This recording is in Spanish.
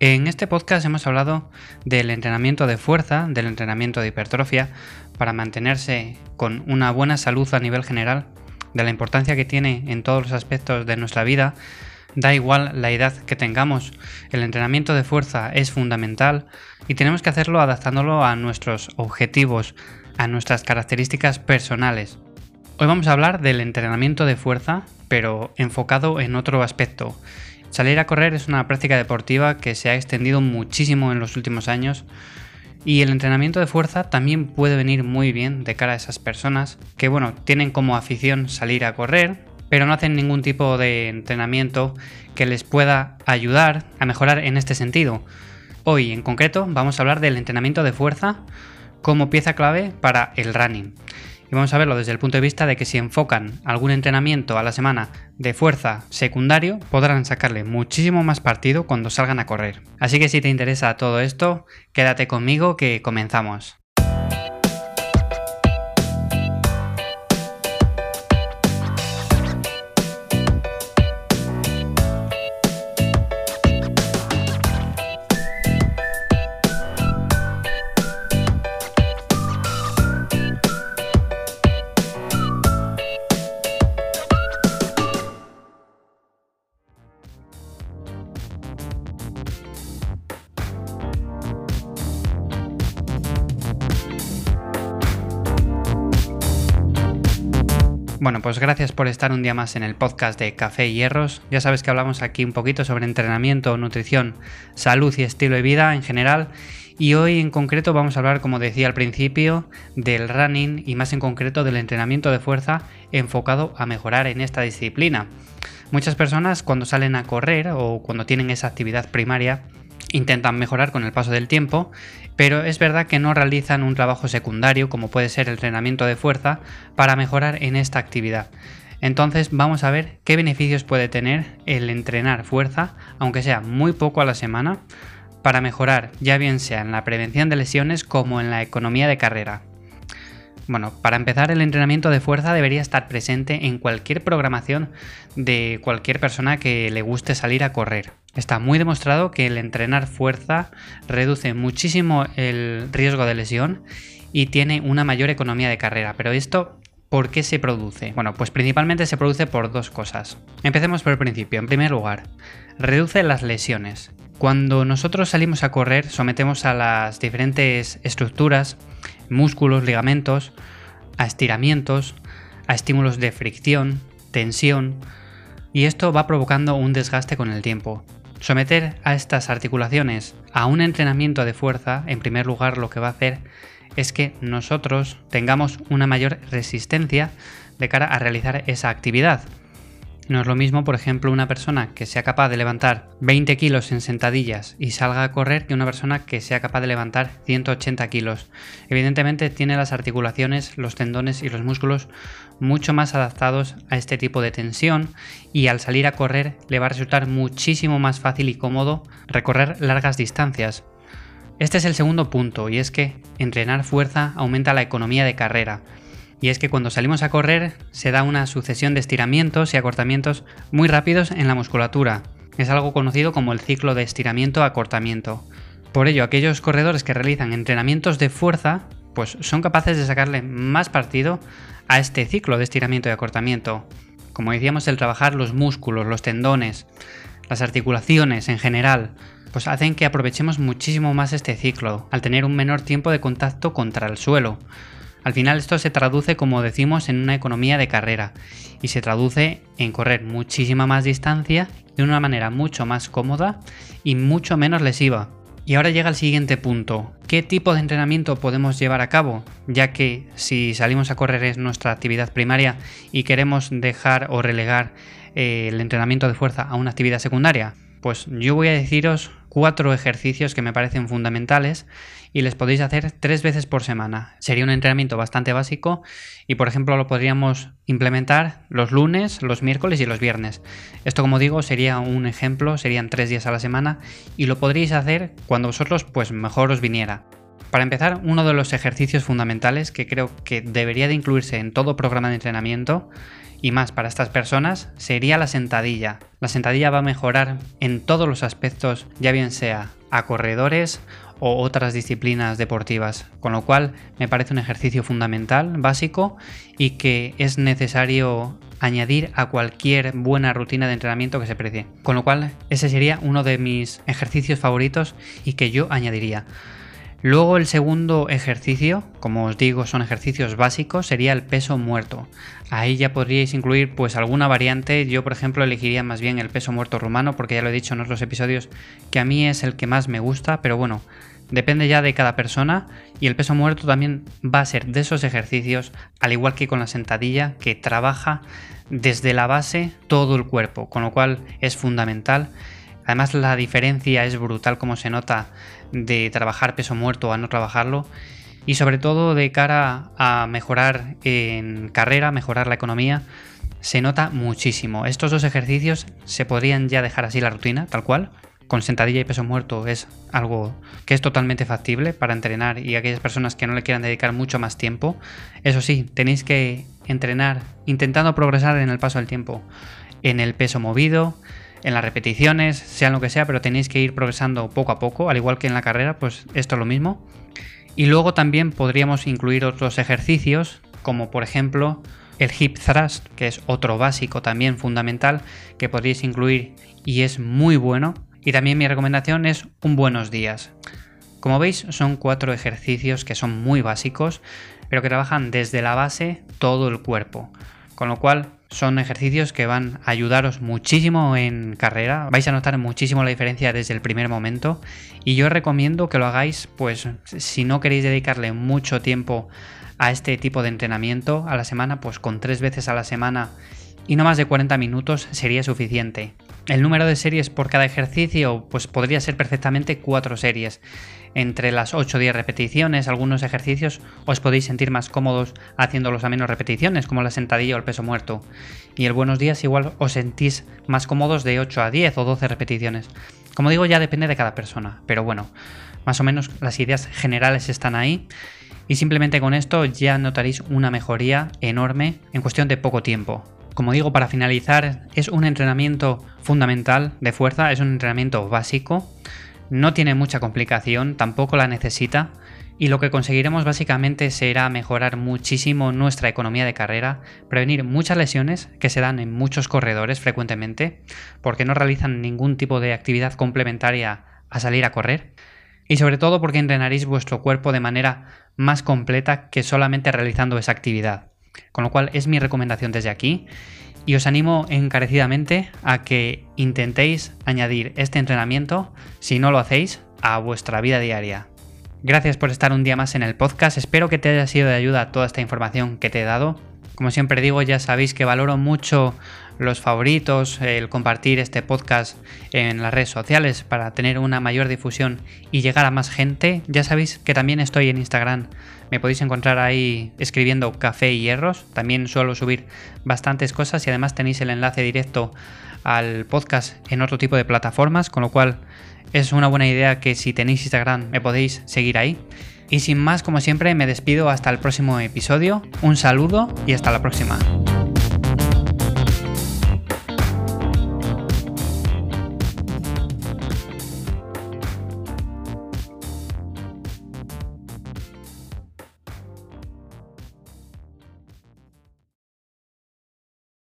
En este podcast hemos hablado del entrenamiento de fuerza, del entrenamiento de hipertrofia, para mantenerse con una buena salud a nivel general, de la importancia que tiene en todos los aspectos de nuestra vida, da igual la edad que tengamos, el entrenamiento de fuerza es fundamental y tenemos que hacerlo adaptándolo a nuestros objetivos, a nuestras características personales. Hoy vamos a hablar del entrenamiento de fuerza, pero enfocado en otro aspecto, Salir a correr es una práctica deportiva que se ha extendido muchísimo en los últimos años y el entrenamiento de fuerza también puede venir muy bien de cara a esas personas que, bueno, tienen como afición salir a correr, pero no hacen ningún tipo de entrenamiento que les pueda ayudar a mejorar en este sentido. Hoy en concreto vamos a hablar del entrenamiento de fuerza como pieza clave para el running. Y vamos a verlo desde el punto de vista de que si enfocan algún entrenamiento a la semana de fuerza secundario, podrán sacarle muchísimo más partido cuando salgan a correr. Así que si te interesa todo esto, quédate conmigo que comenzamos. Bueno, pues gracias por estar un día más en el podcast de Café y Hierros. Ya sabes que hablamos aquí un poquito sobre entrenamiento, nutrición, salud y estilo de vida en general. Y hoy en concreto vamos a hablar, como decía al principio, del running y más en concreto del entrenamiento de fuerza enfocado a mejorar en esta disciplina. Muchas personas cuando salen a correr o cuando tienen esa actividad primaria intentan mejorar con el paso del tiempo, pero es verdad que no realizan un trabajo secundario como puede ser el entrenamiento de fuerza para mejorar en esta actividad. Entonces vamos a ver qué beneficios puede tener el entrenar fuerza, aunque sea muy poco a la semana, para mejorar ya bien sea en la prevención de lesiones como en la economía de carrera. Bueno, para empezar, el entrenamiento de fuerza debería estar presente en cualquier programación de cualquier persona que le guste salir a correr. Está muy demostrado que el entrenar fuerza reduce muchísimo el riesgo de lesión y tiene una mayor economía de carrera. Pero esto, ¿por qué se produce? Bueno, pues principalmente se produce por dos cosas. Empecemos por el principio. En primer lugar, reduce las lesiones. Cuando nosotros salimos a correr, sometemos a las diferentes estructuras músculos, ligamentos, a estiramientos, a estímulos de fricción, tensión, y esto va provocando un desgaste con el tiempo. Someter a estas articulaciones a un entrenamiento de fuerza, en primer lugar, lo que va a hacer es que nosotros tengamos una mayor resistencia de cara a realizar esa actividad. No es lo mismo, por ejemplo, una persona que sea capaz de levantar 20 kilos en sentadillas y salga a correr que una persona que sea capaz de levantar 180 kilos. Evidentemente tiene las articulaciones, los tendones y los músculos mucho más adaptados a este tipo de tensión y al salir a correr le va a resultar muchísimo más fácil y cómodo recorrer largas distancias. Este es el segundo punto y es que entrenar fuerza aumenta la economía de carrera. Y es que cuando salimos a correr se da una sucesión de estiramientos y acortamientos muy rápidos en la musculatura. Es algo conocido como el ciclo de estiramiento-acortamiento. Por ello, aquellos corredores que realizan entrenamientos de fuerza, pues son capaces de sacarle más partido a este ciclo de estiramiento y acortamiento. Como decíamos, el trabajar los músculos, los tendones, las articulaciones en general, pues hacen que aprovechemos muchísimo más este ciclo, al tener un menor tiempo de contacto contra el suelo. Al final esto se traduce, como decimos, en una economía de carrera y se traduce en correr muchísima más distancia de una manera mucho más cómoda y mucho menos lesiva. Y ahora llega el siguiente punto. ¿Qué tipo de entrenamiento podemos llevar a cabo? Ya que si salimos a correr es nuestra actividad primaria y queremos dejar o relegar eh, el entrenamiento de fuerza a una actividad secundaria. Pues yo voy a deciros cuatro ejercicios que me parecen fundamentales y les podéis hacer tres veces por semana. Sería un entrenamiento bastante básico y por ejemplo lo podríamos implementar los lunes, los miércoles y los viernes. Esto como digo sería un ejemplo, serían tres días a la semana y lo podríais hacer cuando vosotros pues mejor os viniera. Para empezar, uno de los ejercicios fundamentales que creo que debería de incluirse en todo programa de entrenamiento y más para estas personas sería la sentadilla. La sentadilla va a mejorar en todos los aspectos, ya bien sea a corredores o otras disciplinas deportivas, con lo cual me parece un ejercicio fundamental, básico y que es necesario añadir a cualquier buena rutina de entrenamiento que se precie. Con lo cual ese sería uno de mis ejercicios favoritos y que yo añadiría. Luego el segundo ejercicio, como os digo, son ejercicios básicos, sería el peso muerto. Ahí ya podríais incluir pues alguna variante. Yo, por ejemplo, elegiría más bien el peso muerto rumano, porque ya lo he dicho en otros episodios que a mí es el que más me gusta, pero bueno, depende ya de cada persona y el peso muerto también va a ser de esos ejercicios, al igual que con la sentadilla, que trabaja desde la base todo el cuerpo, con lo cual es fundamental. Además la diferencia es brutal como se nota de trabajar peso muerto a no trabajarlo y sobre todo de cara a mejorar en carrera, mejorar la economía, se nota muchísimo. Estos dos ejercicios se podrían ya dejar así la rutina, tal cual. Con sentadilla y peso muerto es algo que es totalmente factible para entrenar y aquellas personas que no le quieran dedicar mucho más tiempo. Eso sí, tenéis que entrenar intentando progresar en el paso del tiempo, en el peso movido, en las repeticiones, sean lo que sea, pero tenéis que ir progresando poco a poco, al igual que en la carrera, pues esto es lo mismo. Y luego también podríamos incluir otros ejercicios, como por ejemplo el hip thrust, que es otro básico también fundamental que podríais incluir y es muy bueno. Y también mi recomendación es un buenos días. Como veis, son cuatro ejercicios que son muy básicos, pero que trabajan desde la base todo el cuerpo. Con lo cual, son ejercicios que van a ayudaros muchísimo en carrera. Vais a notar muchísimo la diferencia desde el primer momento. Y yo recomiendo que lo hagáis, pues, si no queréis dedicarle mucho tiempo a este tipo de entrenamiento a la semana, pues con tres veces a la semana y no más de 40 minutos sería suficiente. El número de series por cada ejercicio pues podría ser perfectamente 4 series. Entre las 8 o 10 repeticiones, algunos ejercicios os podéis sentir más cómodos haciéndolos a menos repeticiones, como la sentadilla o el peso muerto. Y el buenos días igual os sentís más cómodos de 8 a 10 o 12 repeticiones. Como digo, ya depende de cada persona, pero bueno, más o menos las ideas generales están ahí. Y simplemente con esto ya notaréis una mejoría enorme en cuestión de poco tiempo. Como digo, para finalizar, es un entrenamiento fundamental de fuerza, es un entrenamiento básico, no tiene mucha complicación, tampoco la necesita, y lo que conseguiremos básicamente será mejorar muchísimo nuestra economía de carrera, prevenir muchas lesiones que se dan en muchos corredores frecuentemente, porque no realizan ningún tipo de actividad complementaria a salir a correr, y sobre todo porque entrenaréis vuestro cuerpo de manera más completa que solamente realizando esa actividad. Con lo cual es mi recomendación desde aquí y os animo encarecidamente a que intentéis añadir este entrenamiento, si no lo hacéis, a vuestra vida diaria. Gracias por estar un día más en el podcast, espero que te haya sido de ayuda toda esta información que te he dado. Como siempre digo, ya sabéis que valoro mucho los favoritos, el compartir este podcast en las redes sociales para tener una mayor difusión y llegar a más gente. Ya sabéis que también estoy en Instagram. Me podéis encontrar ahí escribiendo café y hierros. También suelo subir bastantes cosas y además tenéis el enlace directo al podcast en otro tipo de plataformas, con lo cual es una buena idea que si tenéis Instagram me podéis seguir ahí. Y sin más, como siempre, me despido hasta el próximo episodio. Un saludo y hasta la próxima.